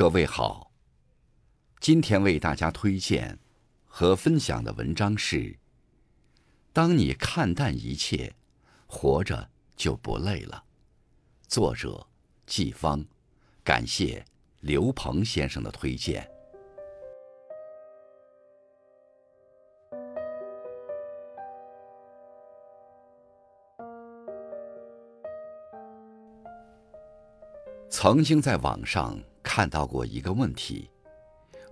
各位好，今天为大家推荐和分享的文章是：当你看淡一切，活着就不累了。作者季芳，感谢刘鹏先生的推荐。曾经在网上看到过一个问题：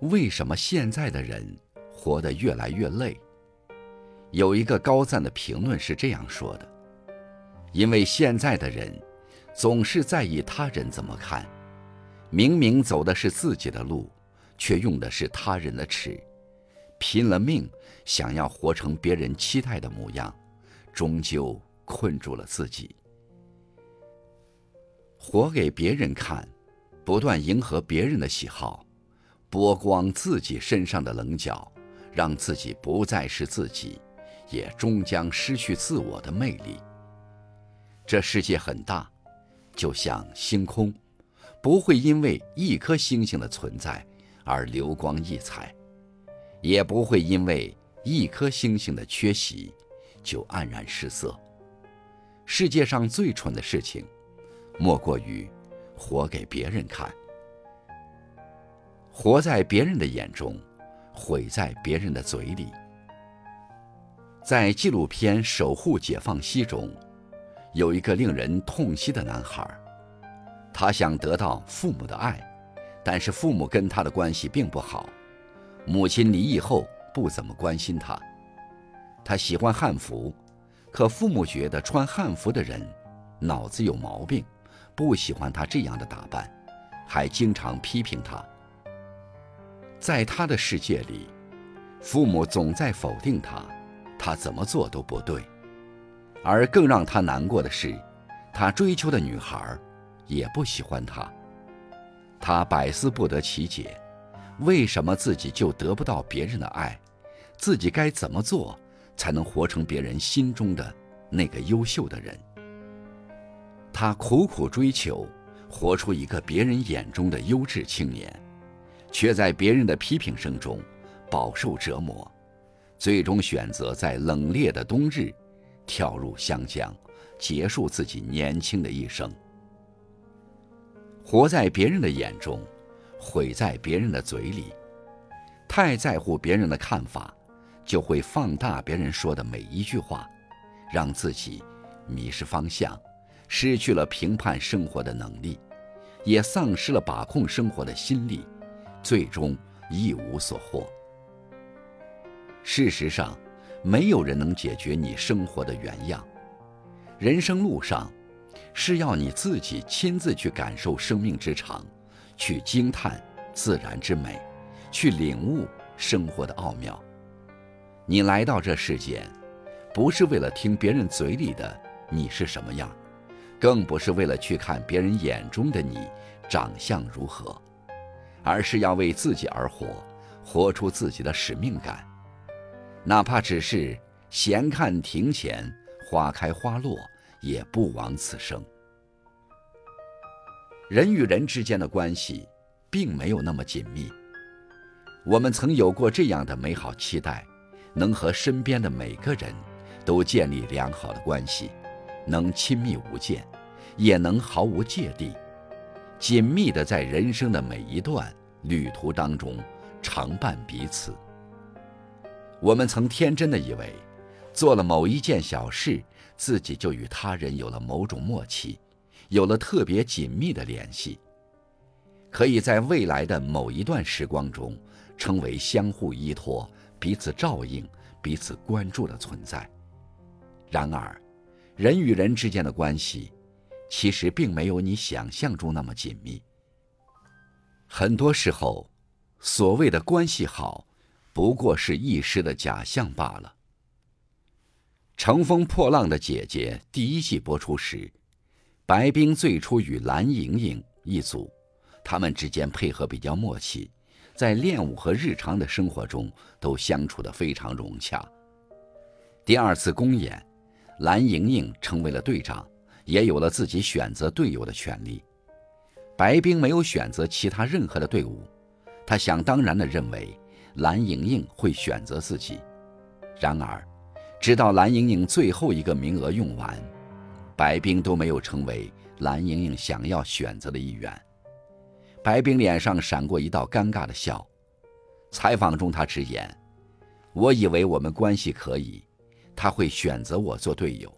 为什么现在的人活得越来越累？有一个高赞的评论是这样说的：因为现在的人总是在意他人怎么看，明明走的是自己的路，却用的是他人的尺，拼了命想要活成别人期待的模样，终究困住了自己。活给别人看，不断迎合别人的喜好，剥光自己身上的棱角，让自己不再是自己，也终将失去自我的魅力。这世界很大，就像星空，不会因为一颗星星的存在而流光溢彩，也不会因为一颗星星的缺席就黯然失色。世界上最蠢的事情。莫过于活给别人看，活在别人的眼中，毁在别人的嘴里。在纪录片《守护解放西》中，有一个令人痛惜的男孩，他想得到父母的爱，但是父母跟他的关系并不好，母亲离异后不怎么关心他。他喜欢汉服，可父母觉得穿汉服的人脑子有毛病。不喜欢他这样的打扮，还经常批评他。在他的世界里，父母总在否定他，他怎么做都不对。而更让他难过的是，他追求的女孩也不喜欢他。他百思不得其解，为什么自己就得不到别人的爱？自己该怎么做才能活成别人心中的那个优秀的人？他苦苦追求，活出一个别人眼中的优质青年，却在别人的批评声中饱受折磨，最终选择在冷冽的冬日跳入湘江，结束自己年轻的一生。活在别人的眼中，毁在别人的嘴里。太在乎别人的看法，就会放大别人说的每一句话，让自己迷失方向。失去了评判生活的能力，也丧失了把控生活的心力，最终一无所获。事实上，没有人能解决你生活的原样。人生路上，是要你自己亲自去感受生命之长，去惊叹自然之美，去领悟生活的奥妙。你来到这世间，不是为了听别人嘴里的你是什么样。更不是为了去看别人眼中的你长相如何，而是要为自己而活，活出自己的使命感。哪怕只是闲看庭前花开花落，也不枉此生。人与人之间的关系，并没有那么紧密。我们曾有过这样的美好期待，能和身边的每个人都建立良好的关系。能亲密无间，也能毫无芥蒂，紧密的在人生的每一段旅途当中常伴彼此。我们曾天真的以为，做了某一件小事，自己就与他人有了某种默契，有了特别紧密的联系，可以在未来的某一段时光中，成为相互依托、彼此照应、彼此关注的存在。然而，人与人之间的关系，其实并没有你想象中那么紧密。很多时候，所谓的关系好，不过是一时的假象罢了。《乘风破浪的姐姐》第一季播出时，白冰最初与蓝盈莹一组，他们之间配合比较默契，在练舞和日常的生活中都相处得非常融洽。第二次公演。蓝盈莹成为了队长，也有了自己选择队友的权利。白冰没有选择其他任何的队伍，他想当然的认为蓝莹莹会选择自己。然而，直到蓝莹莹最后一个名额用完，白冰都没有成为蓝莹莹想要选择的一员。白冰脸上闪过一道尴尬的笑。采访中，他直言：“我以为我们关系可以，他会选择我做队友。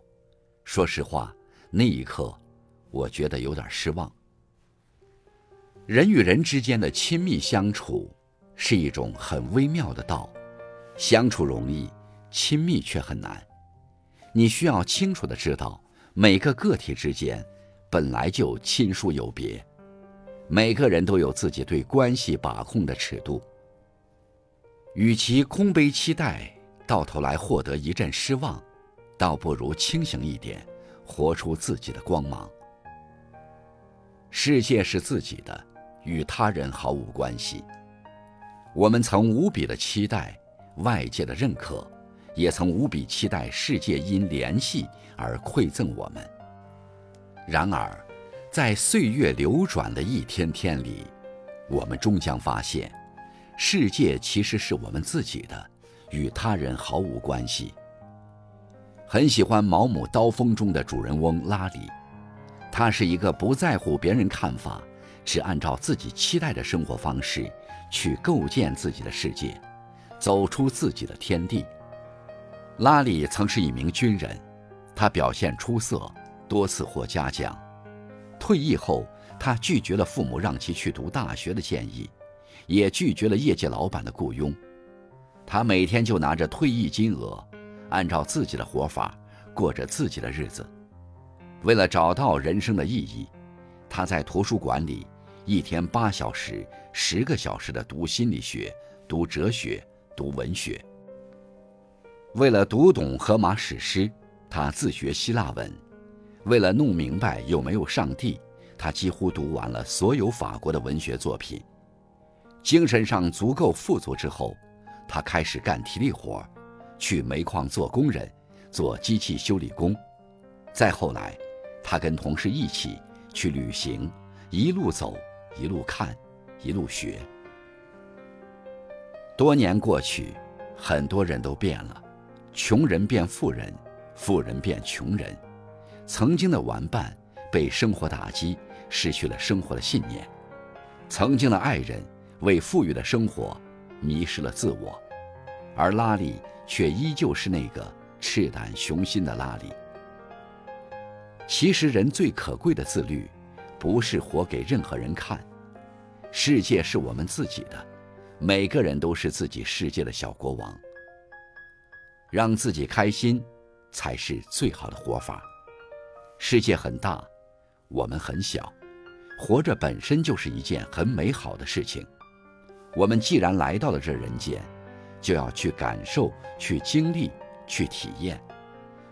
说实话，那一刻，我觉得有点失望。人与人之间的亲密相处，是一种很微妙的道，相处容易，亲密却很难。你需要清楚的知道，每个个体之间本来就亲疏有别，每个人都有自己对关系把控的尺度。”与其空杯期待，到头来获得一阵失望，倒不如清醒一点，活出自己的光芒。世界是自己的，与他人毫无关系。我们曾无比的期待外界的认可，也曾无比期待世界因联系而馈赠我们。然而，在岁月流转的一天天里，我们终将发现。世界其实是我们自己的，与他人毫无关系。很喜欢《毛姆刀锋》中的主人翁拉里，他是一个不在乎别人看法，只按照自己期待的生活方式去构建自己的世界，走出自己的天地。拉里曾是一名军人，他表现出色，多次获嘉奖。退役后，他拒绝了父母让其去读大学的建议。也拒绝了业界老板的雇佣，他每天就拿着退役金额，按照自己的活法过着自己的日子。为了找到人生的意义，他在图书馆里一天八小时、十个小时的读心理学、读哲学、读文学。为了读懂荷马史诗，他自学希腊文；为了弄明白有没有上帝，他几乎读完了所有法国的文学作品。精神上足够富足之后，他开始干体力活，去煤矿做工人，做机器修理工。再后来，他跟同事一起去旅行，一路走，一路看，一路学。多年过去，很多人都变了，穷人变富人，富人变穷人。曾经的玩伴被生活打击，失去了生活的信念。曾经的爱人。为富裕的生活迷失了自我，而拉里却依旧是那个赤胆雄心的拉里。其实，人最可贵的自律，不是活给任何人看。世界是我们自己的，每个人都是自己世界的小国王。让自己开心，才是最好的活法。世界很大，我们很小，活着本身就是一件很美好的事情。我们既然来到了这人间，就要去感受、去经历、去体验，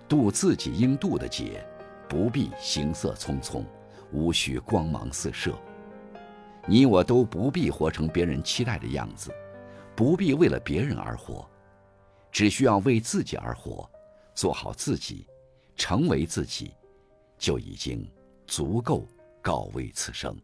渡自己应渡的劫，不必行色匆匆，无需光芒四射。你我都不必活成别人期待的样子，不必为了别人而活，只需要为自己而活，做好自己，成为自己，就已经足够告慰此生。